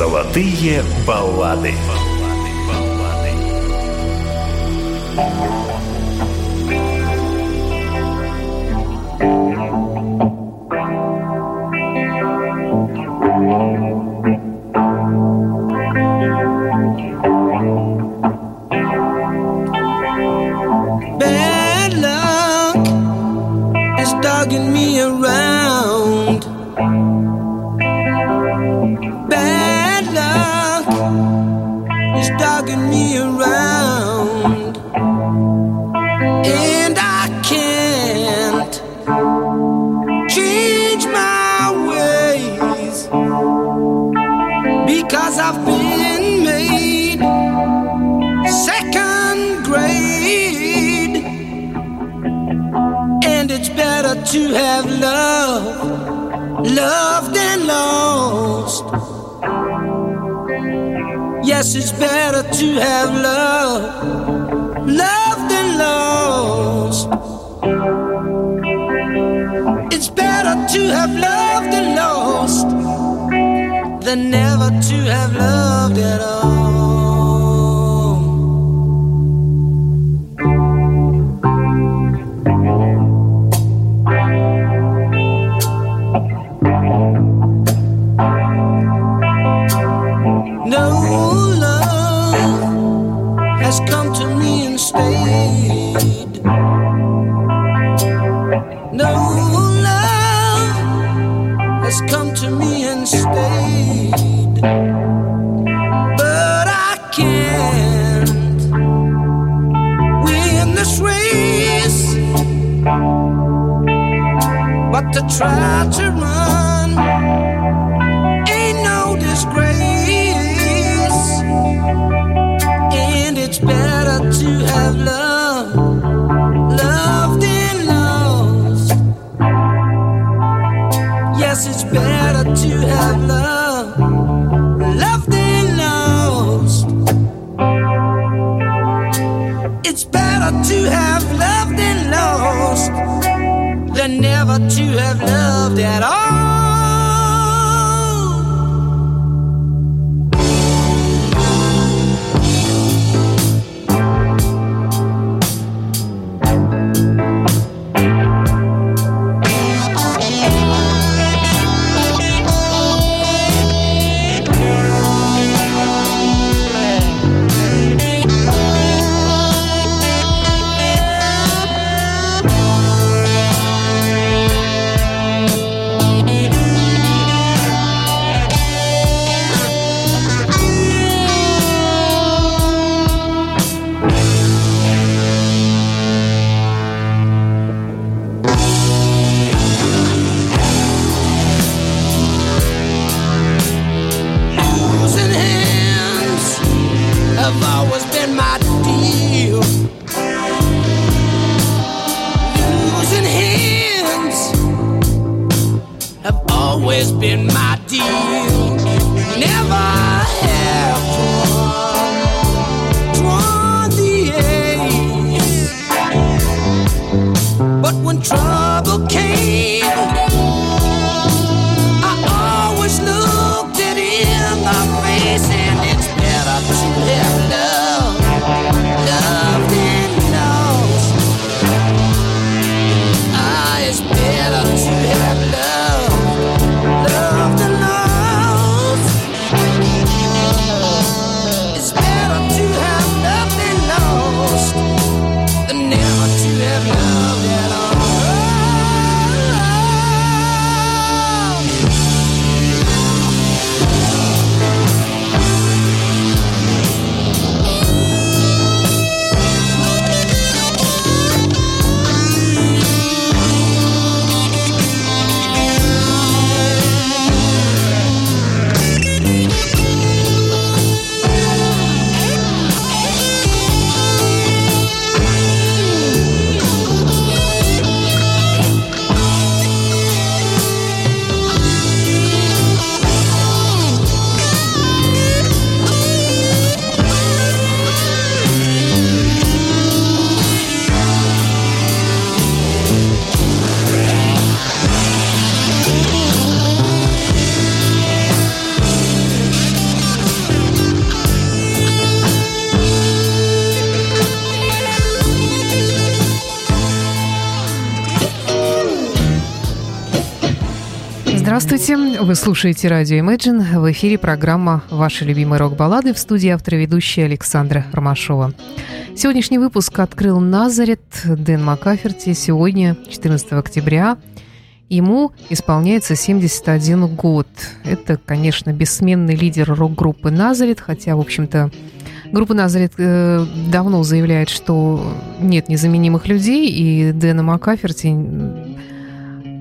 Золотые баллады. Bad luck is dogging me around. To have love, loved and lost. Yes, it's better to have love, loved and lost. It's better to have loved and lost than never to have loved at all. This race. But to try to run ain't no disgrace. And it's better to have love, loved and lost. Yes, it's better to have love, never to have loved at all. Вы слушаете радио Imagine. В эфире программа «Ваши любимые рок-баллады» в студии автора ведущая Александра Ромашова. Сегодняшний выпуск открыл Назарет Дэн Макаферти. Сегодня, 14 октября, ему исполняется 71 год. Это, конечно, бессменный лидер рок-группы Назарет, хотя, в общем-то, Группа «Назарет» э, давно заявляет, что нет незаменимых людей, и Дэна Макаферти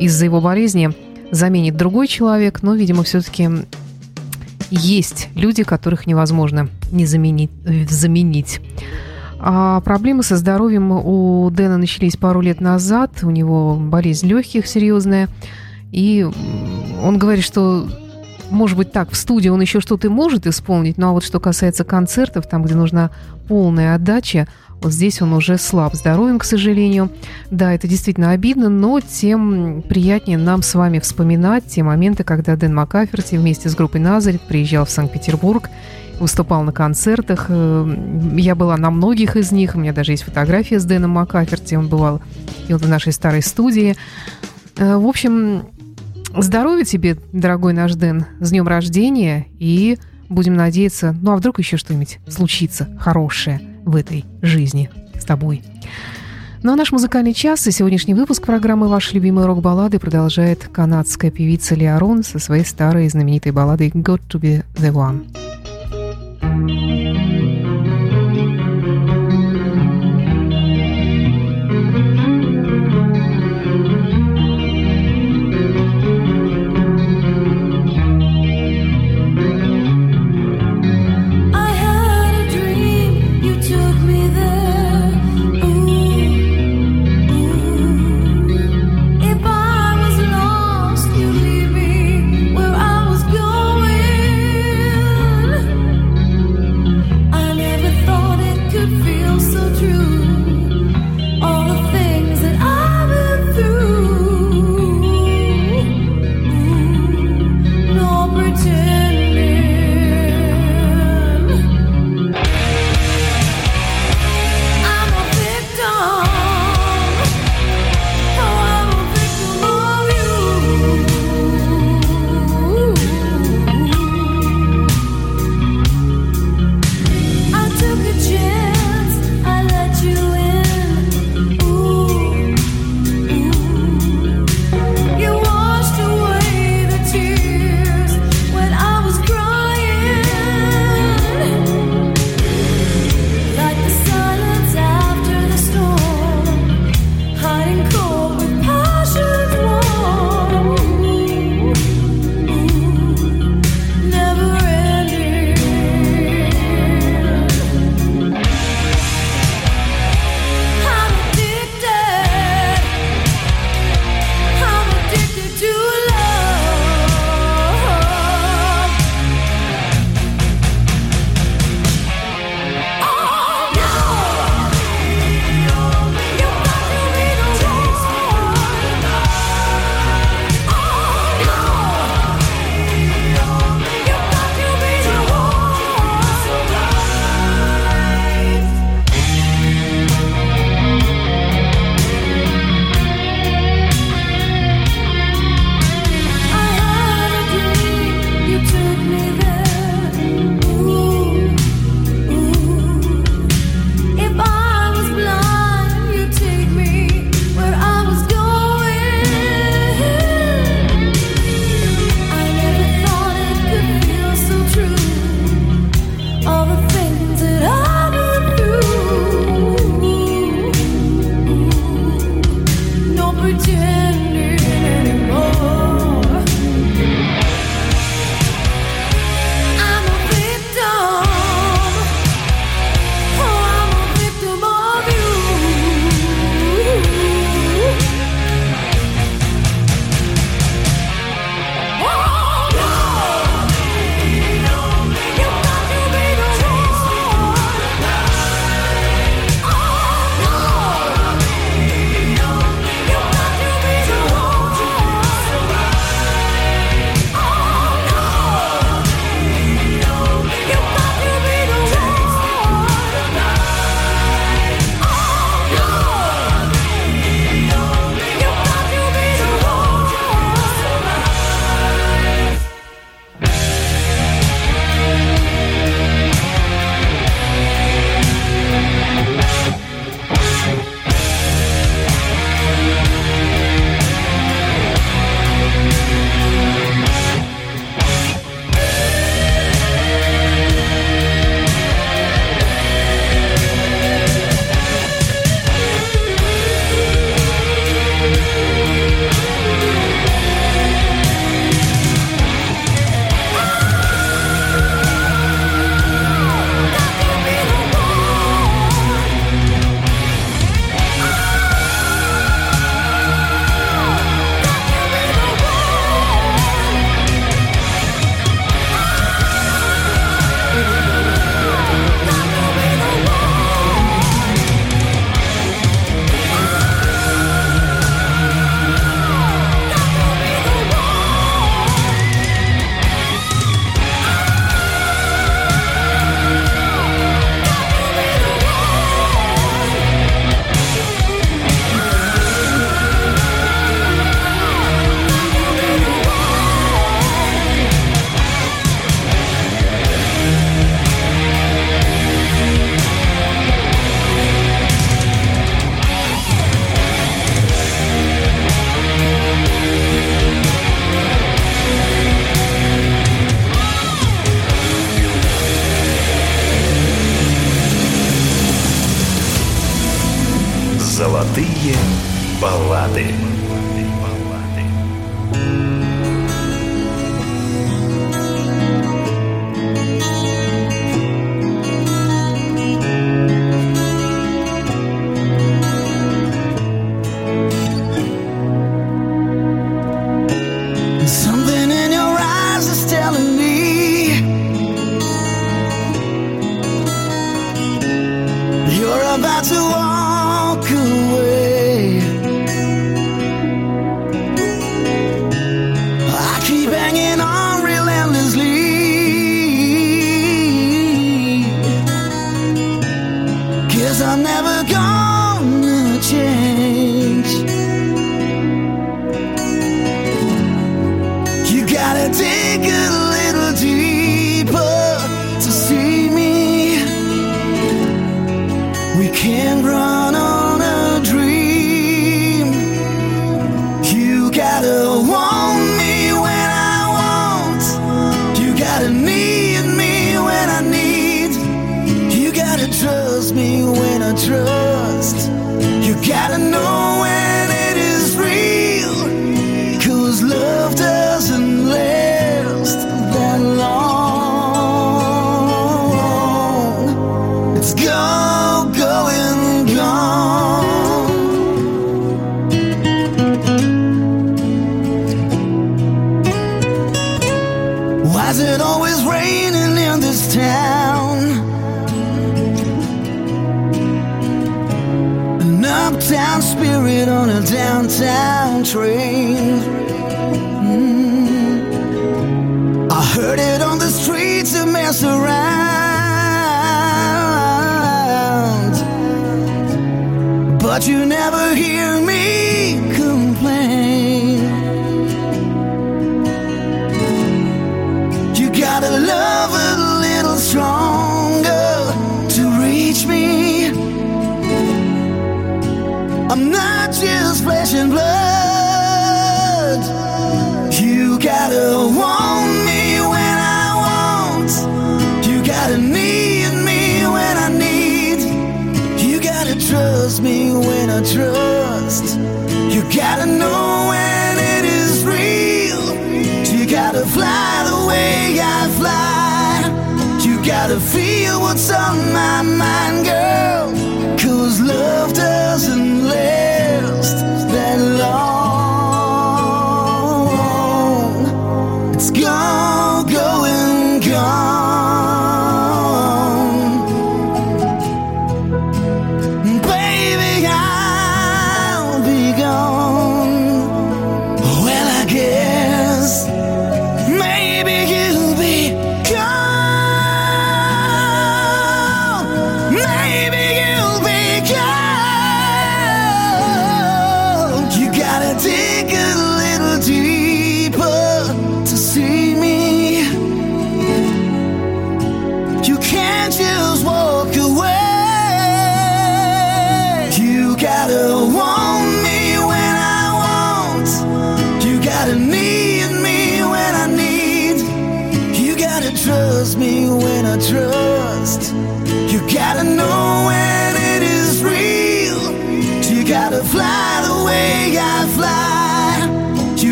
из-за его болезни заменит другой человек, но, видимо, все-таки есть люди, которых невозможно не заменить. заменить. А проблемы со здоровьем у Дэна начались пару лет назад. У него болезнь легких серьезная. И он говорит, что может быть, так, в студии он еще что-то может исполнить, но а вот что касается концертов, там, где нужна полная отдача, здесь он уже слаб здоровьем, к сожалению. Да, это действительно обидно, но тем приятнее нам с вами вспоминать те моменты, когда Дэн Макаферти вместе с группой «Назарет» приезжал в Санкт-Петербург, выступал на концертах. Э, я была на многих из них. У меня даже есть фотография с Дэном Макаферти. Он бывал и вот в нашей старой студии. Э, в общем, Здоровья тебе, дорогой наш Дэн, с днем рождения, и будем надеяться, ну а вдруг еще что-нибудь случится хорошее в этой жизни с тобой. Ну а наш музыкальный час и сегодняшний выпуск программы «Ваши любимые рок-баллады» продолжает канадская певица Леорон со своей старой знаменитой балладой «Got to be the one». opportunity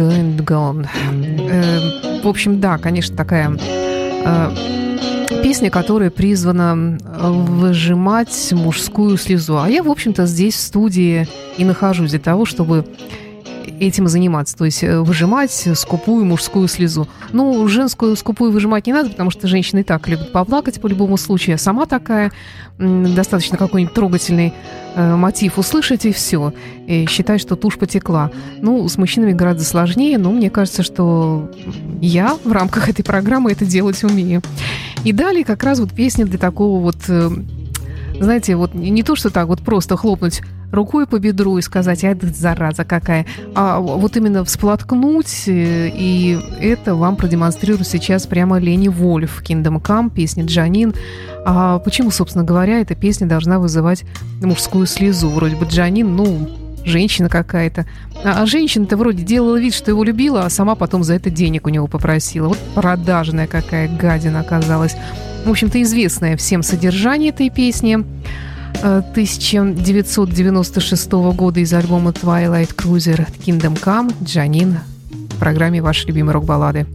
Going Gone. Эм, в общем, да, конечно, такая э, песня, которая призвана э, выжимать мужскую слезу. А я, в общем-то, здесь в студии и нахожусь для того, чтобы этим заниматься, то есть э, выжимать скупую мужскую слезу. Ну, женскую скупую выжимать не надо, потому что женщины и так любят поплакать по любому случаю. Я сама такая, достаточно какой-нибудь трогательный э, мотив услышать, и все. И считай, что тушь потекла. Ну, с мужчинами гораздо сложнее, но мне кажется, что я в рамках этой программы это делать умею. И далее как раз вот песня для такого вот, э, знаете, вот не то, что так вот просто хлопнуть рукой по бедру и сказать, ай, зараза какая. А вот именно всплоткнуть, э, и это вам продемонстрирую сейчас прямо Лени Вольф в Kingdom Come, песня Джанин. А почему, собственно говоря, эта песня должна вызывать мужскую слезу? Вроде бы Джанин, ну, женщина какая-то. А, а женщина-то вроде делала вид, что его любила, а сама потом за это денег у него попросила. Вот продажная какая гадина оказалась. В общем-то, известная всем содержание этой песни. 1996 э, года из альбома Twilight Cruiser Kingdom Come Джанин в программе «Ваши любимые рок-баллады».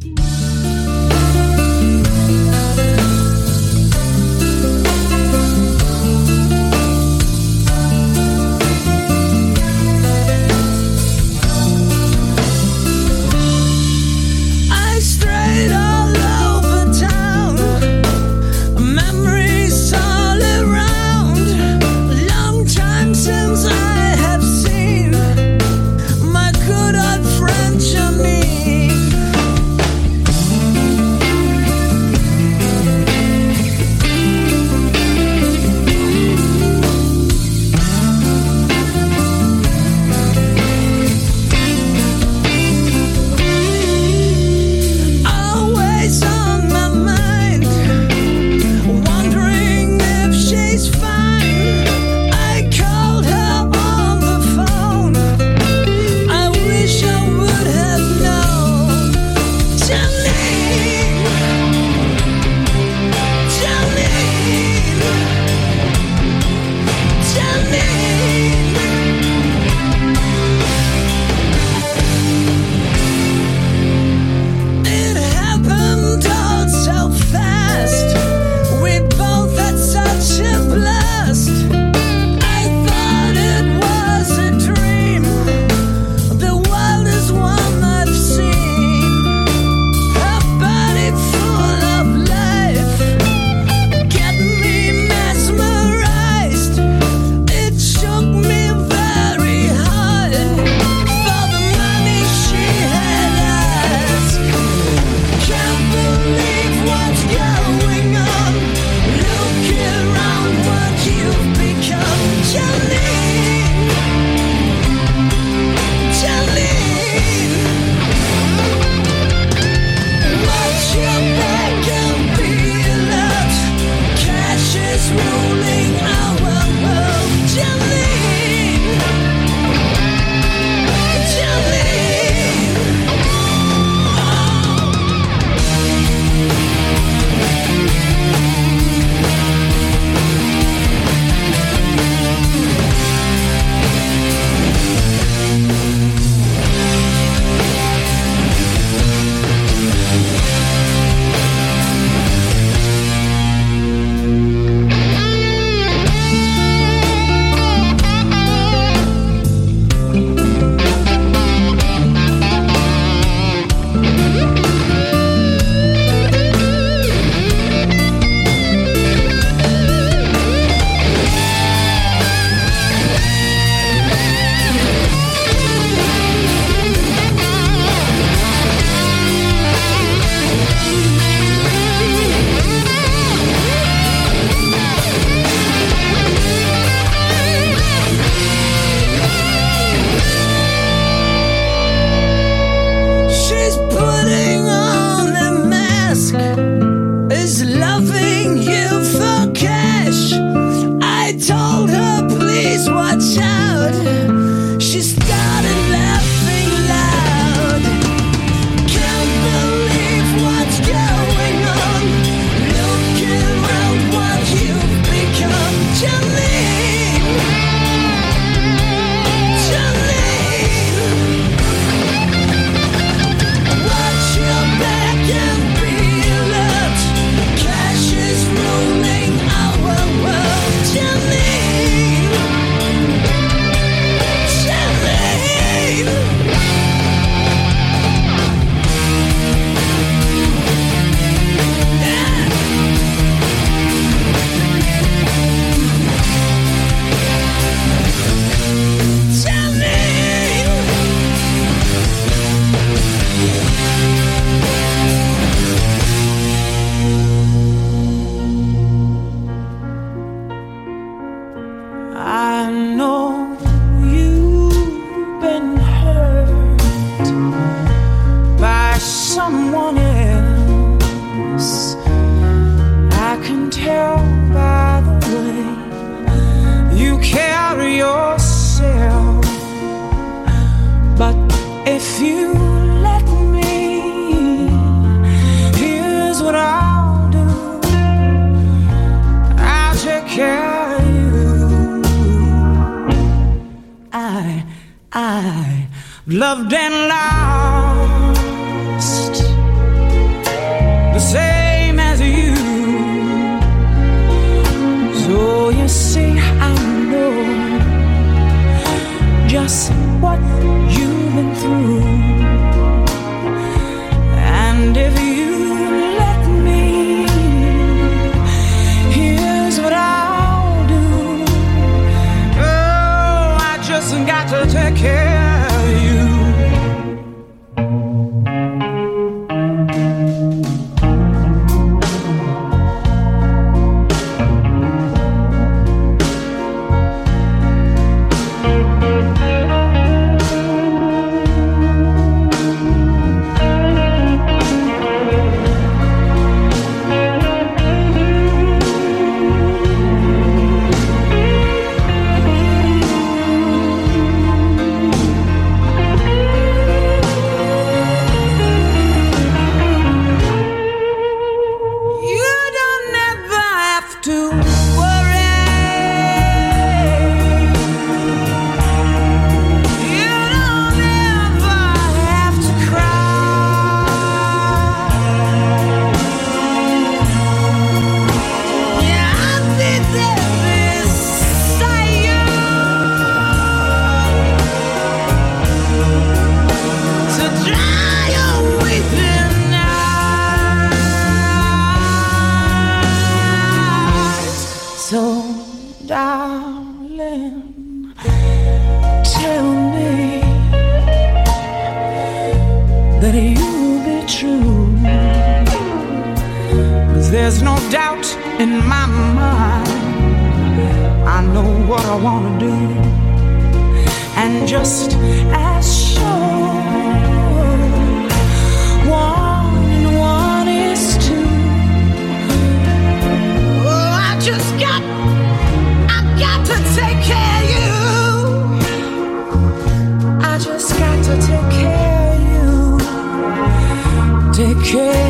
care.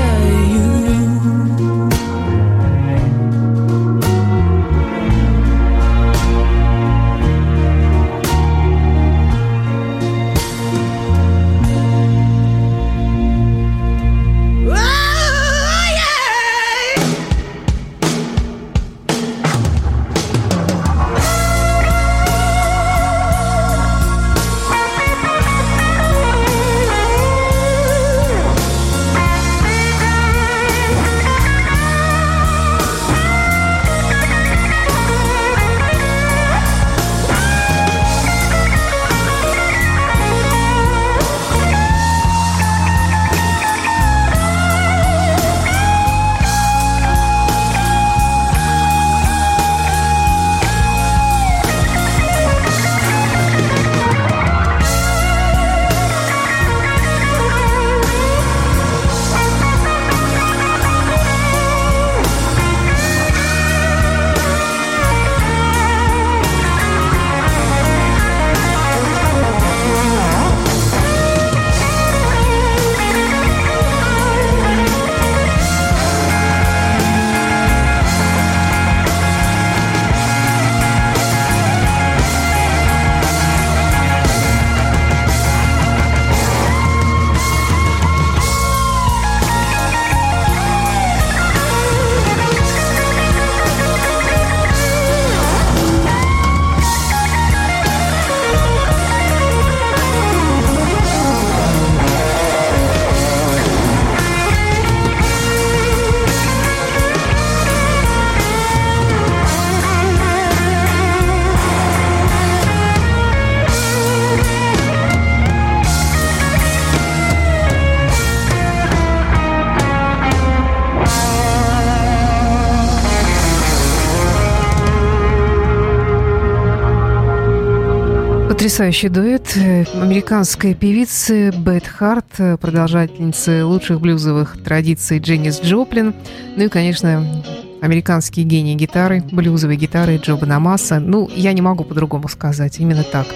Потрясающий дуэт э, американской певицы Бет Харт, э, продолжательницы лучших блюзовых традиций Дженнис Джоплин, ну и, конечно, американские гении гитары, блюзовые гитары Джоба Намаса. Ну, я не могу по-другому сказать, именно так.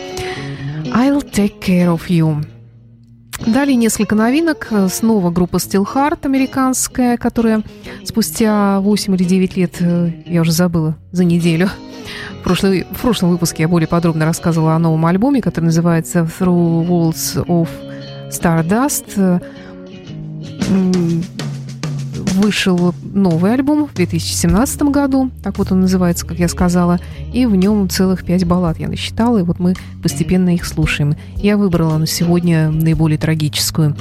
I'll take care of you. Далее несколько новинок. Снова группа Steel Heart американская, которая спустя 8 или 9 лет, э, я уже забыла, за неделю, в, прошлый, в прошлом выпуске я более подробно рассказывала о новом альбоме, который называется Through Walls of Stardust. Вышел новый альбом в 2017 году, так вот он называется, как я сказала, и в нем целых пять баллад я насчитала, и вот мы постепенно их слушаем. Я выбрала на сегодня наиболее трагическую.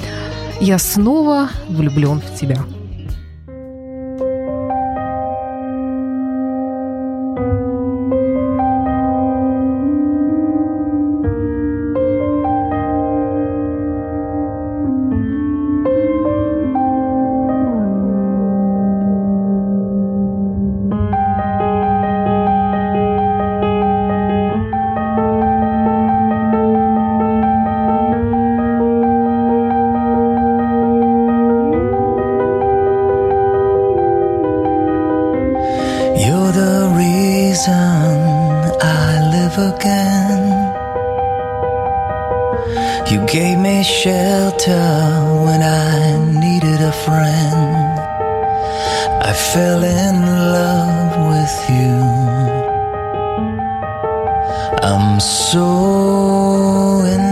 «Я снова влюблен в тебя». when I needed a friend. I fell in love with you. I'm so in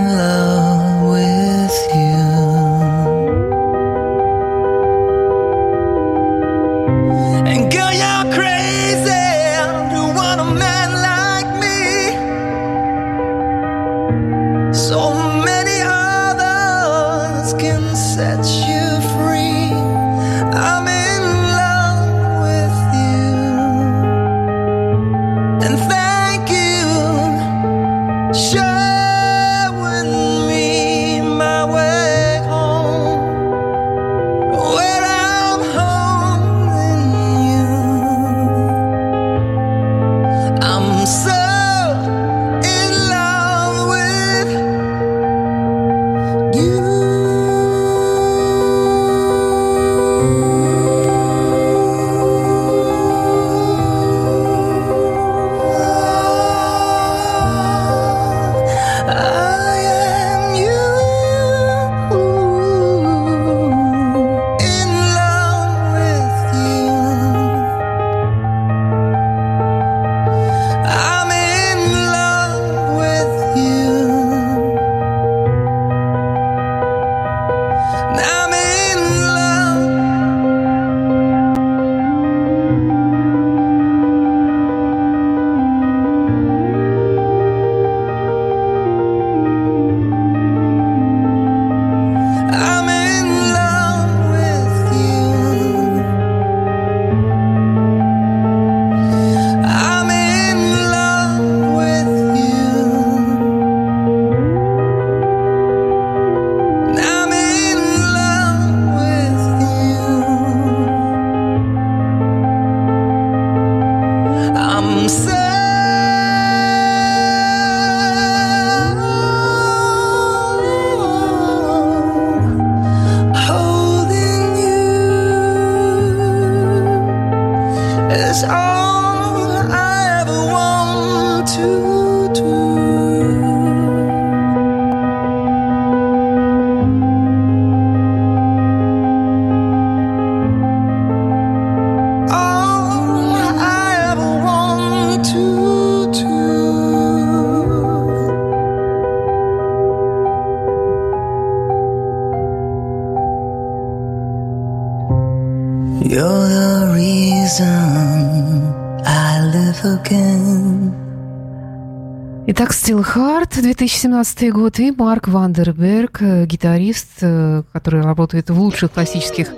2017 год, и Марк Вандерберг, э, гитарист, э, который работает в лучших классических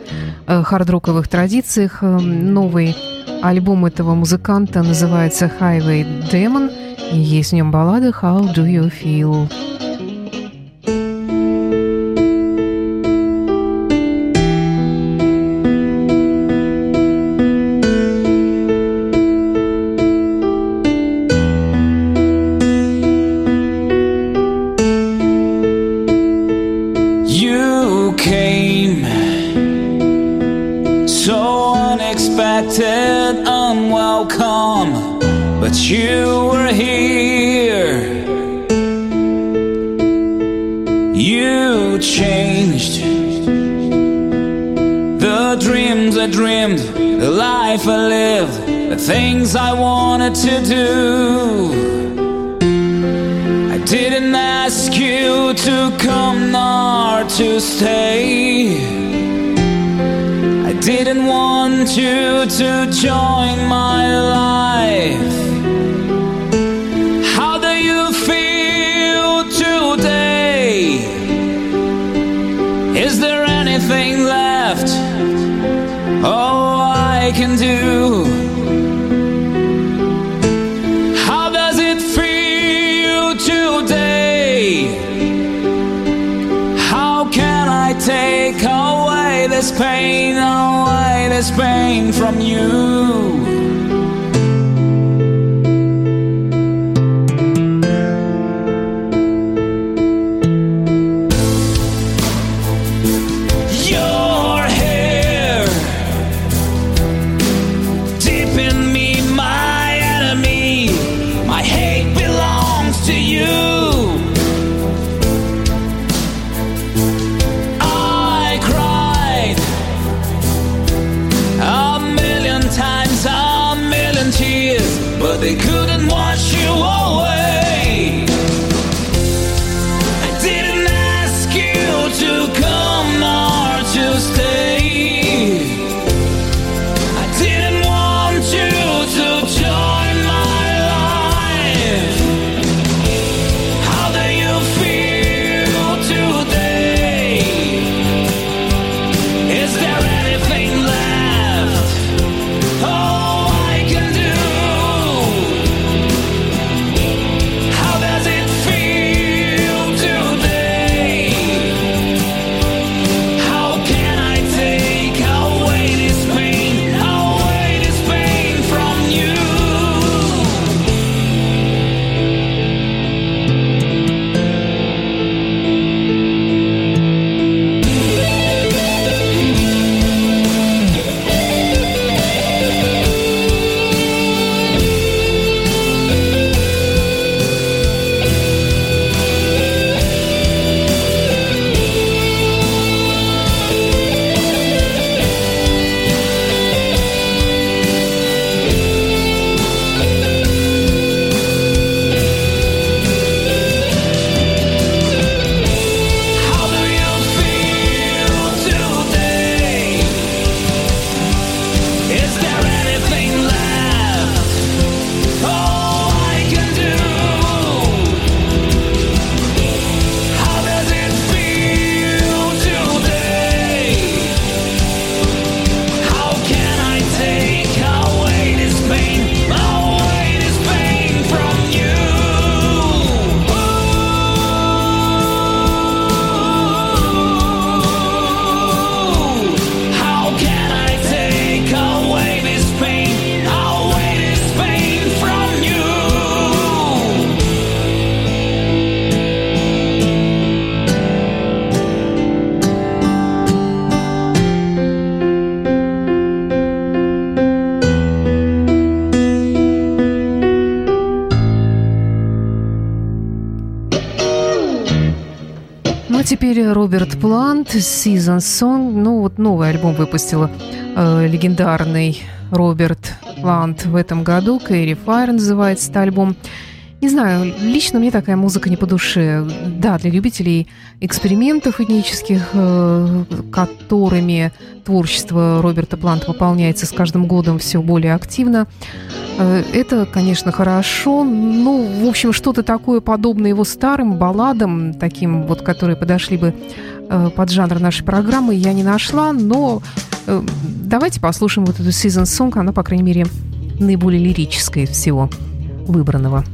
э, хард-роковых традициях. Новый альбом этого музыканта называется Highway Demon, и есть в нем баллада How Do You Feel? The dreams I dreamed, the life I lived, the things I wanted to do. I didn't ask you to come nor to stay. I didn't want you to join my life. This pain, oh, away this pain from you? Season Song. Ну, вот новый альбом выпустила э, легендарный Роберт Плант в этом году. Кэрри Файр называется альбом. Не знаю, лично мне такая музыка не по душе. Да, для любителей экспериментов этнических, э, которыми творчество Роберта Планта выполняется с каждым годом все более активно. Э, Это, конечно, хорошо. Ну, в общем, что-то такое подобное его старым балладам, таким вот, которые подошли бы э, под жанр нашей программы, я не нашла. Но давайте послушаем вот эту Season Song. Она, по крайней мере, наиболее лирическая всего выбранного.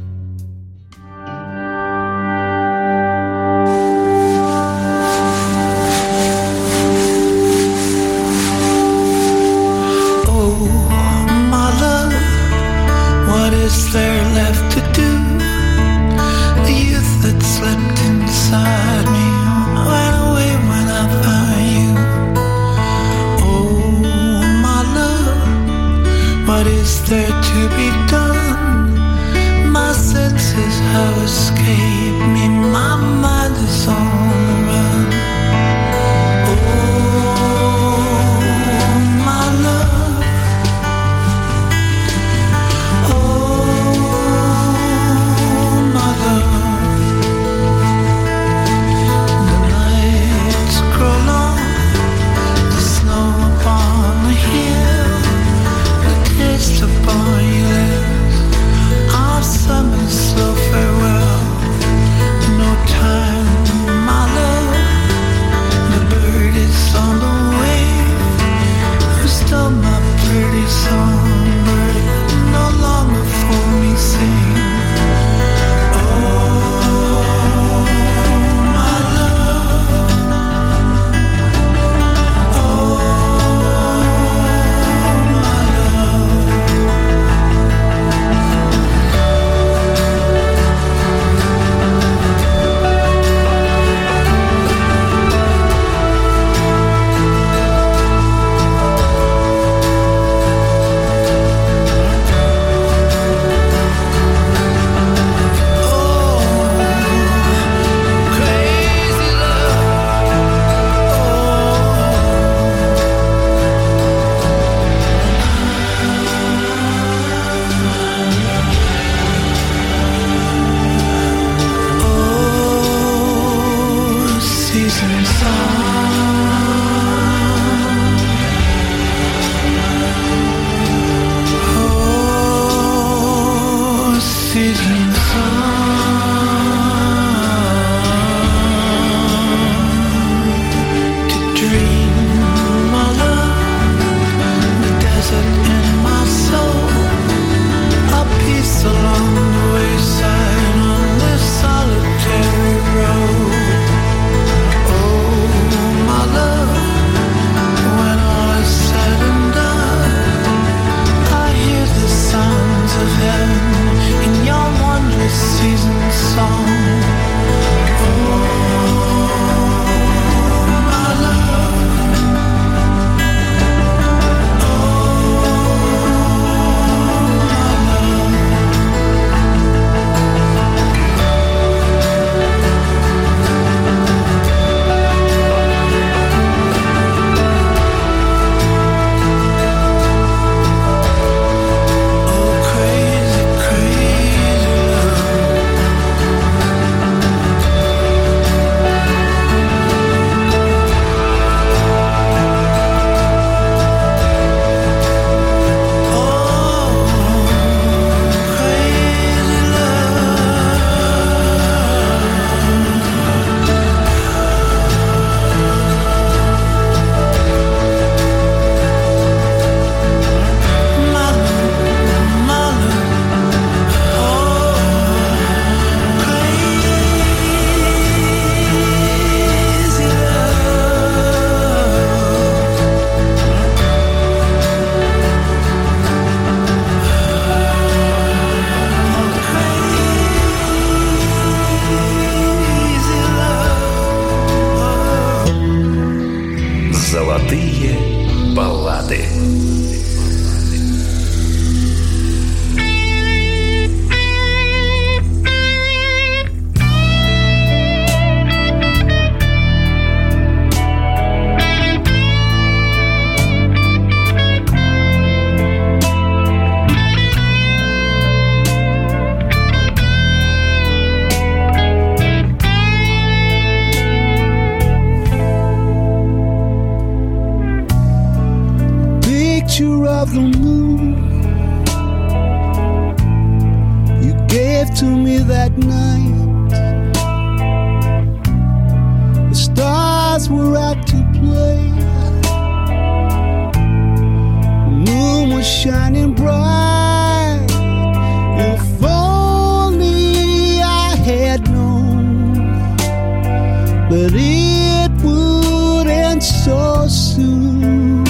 but it would end so soon.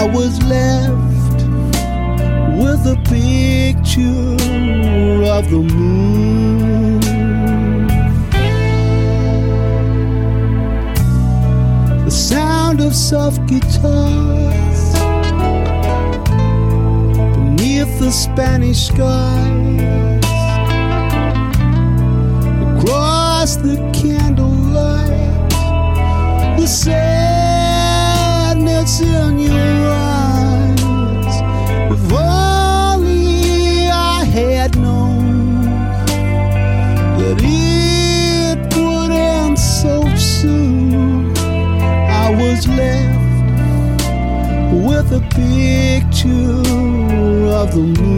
I was left with a picture of the moon. The sound of soft guitars beneath the Spanish skies across the candle the sadness in your eyes. If only I had known that it would end so soon, I was left with a picture of the moon.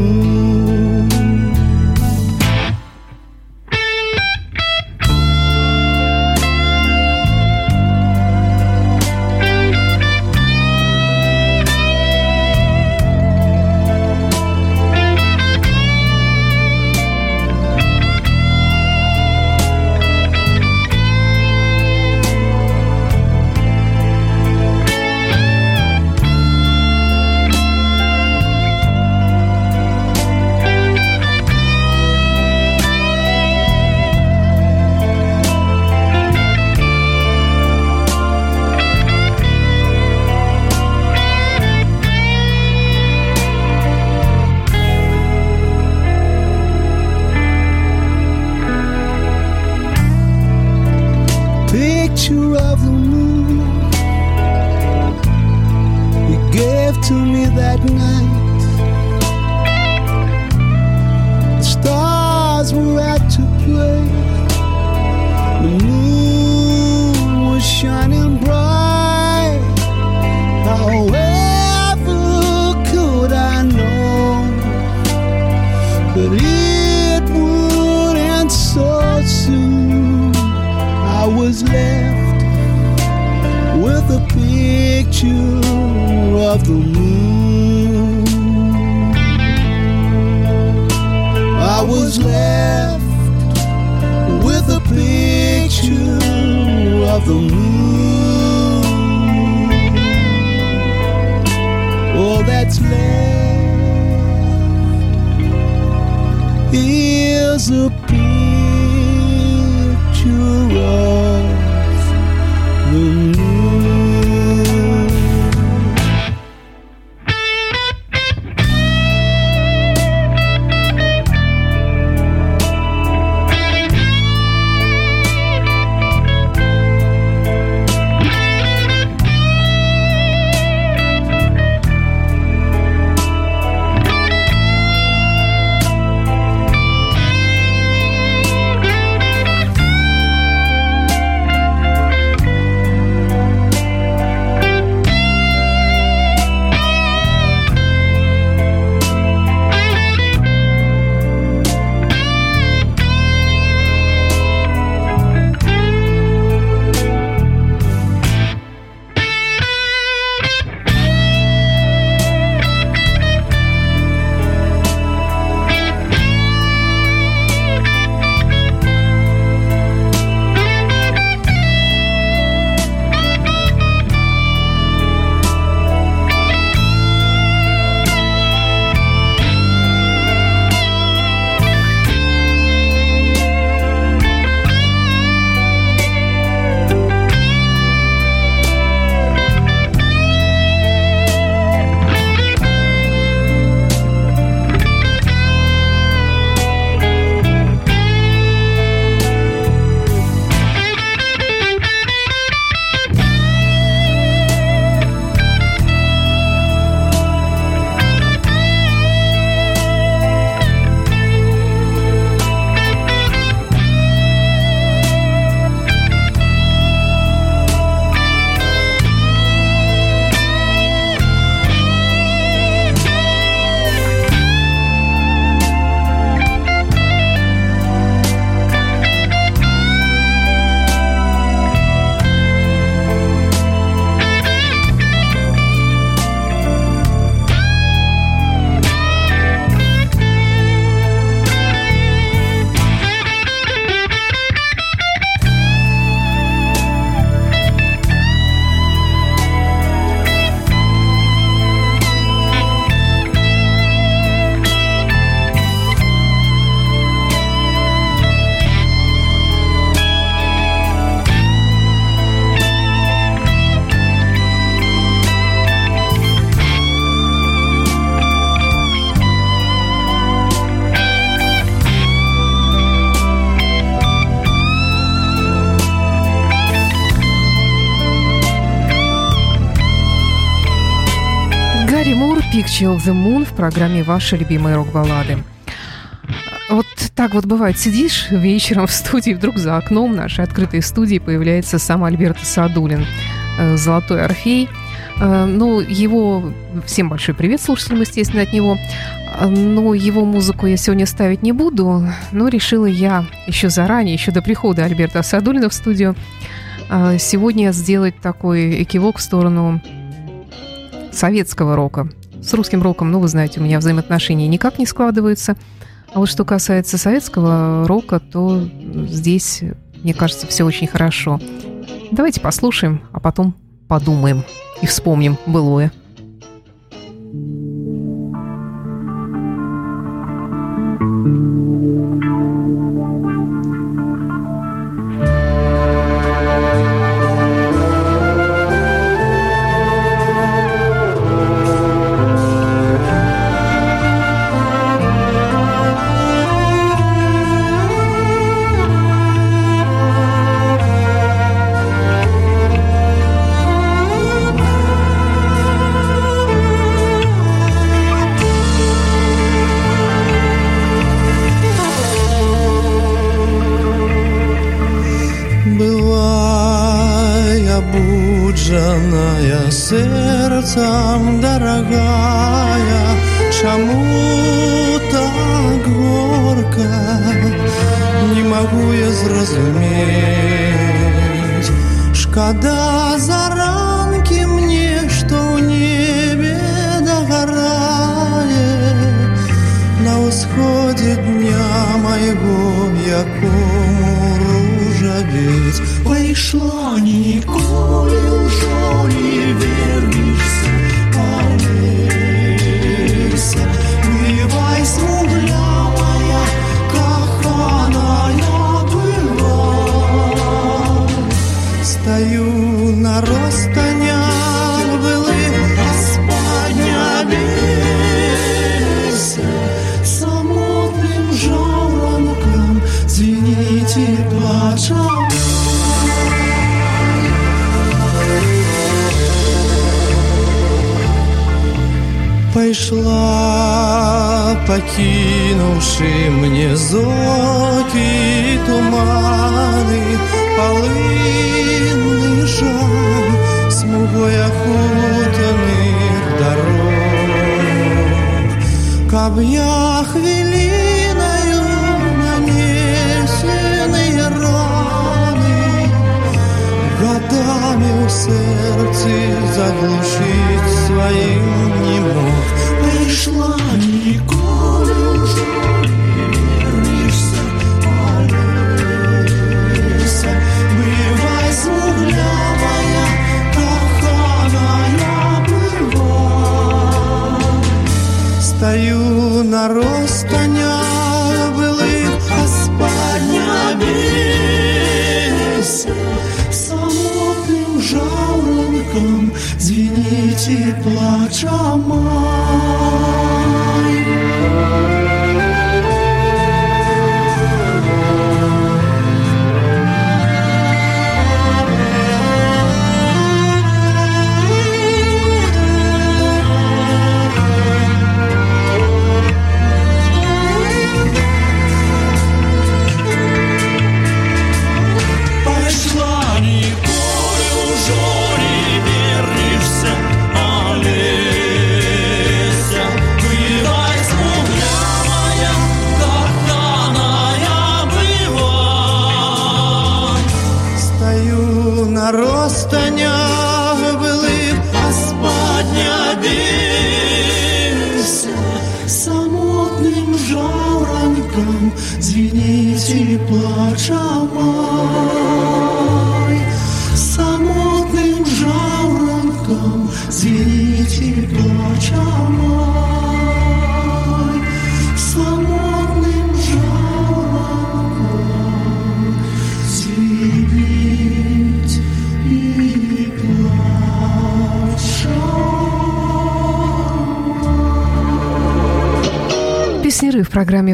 The Moon в программе «Ваши любимые рок-баллады». Вот так вот бывает, сидишь вечером в студии, вдруг за окном нашей открытой студии появляется сам Альберт Садулин, э, «Золотой Орфей». Э, Ну, его... Всем большой привет слушателям, естественно, от него. Э, Но его музыку я сегодня ставить не буду, но решила я еще заранее, еще до прихода Альберта Садулина в студию, сегодня сделать такой экивок в сторону советского рока. С русским роком, ну, вы знаете, у меня взаимоотношения никак не складываются. А вот что касается советского рока, то здесь, мне кажется, все очень хорошо. Давайте послушаем, а потом подумаем и вспомним былое. oczy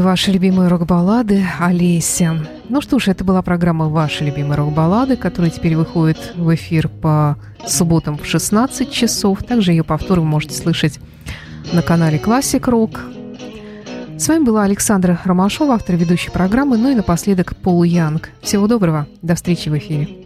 ваши любимые рок-баллады Олеся. Ну что ж, это была программа «Ваши любимые рок-баллады», которая теперь выходит в эфир по субботам в 16 часов. Также ее повтор вы можете слышать на канале «Классик Рок». С вами была Александра Ромашова, автор ведущей программы, ну и напоследок Пол Янг. Всего доброго, до встречи в эфире.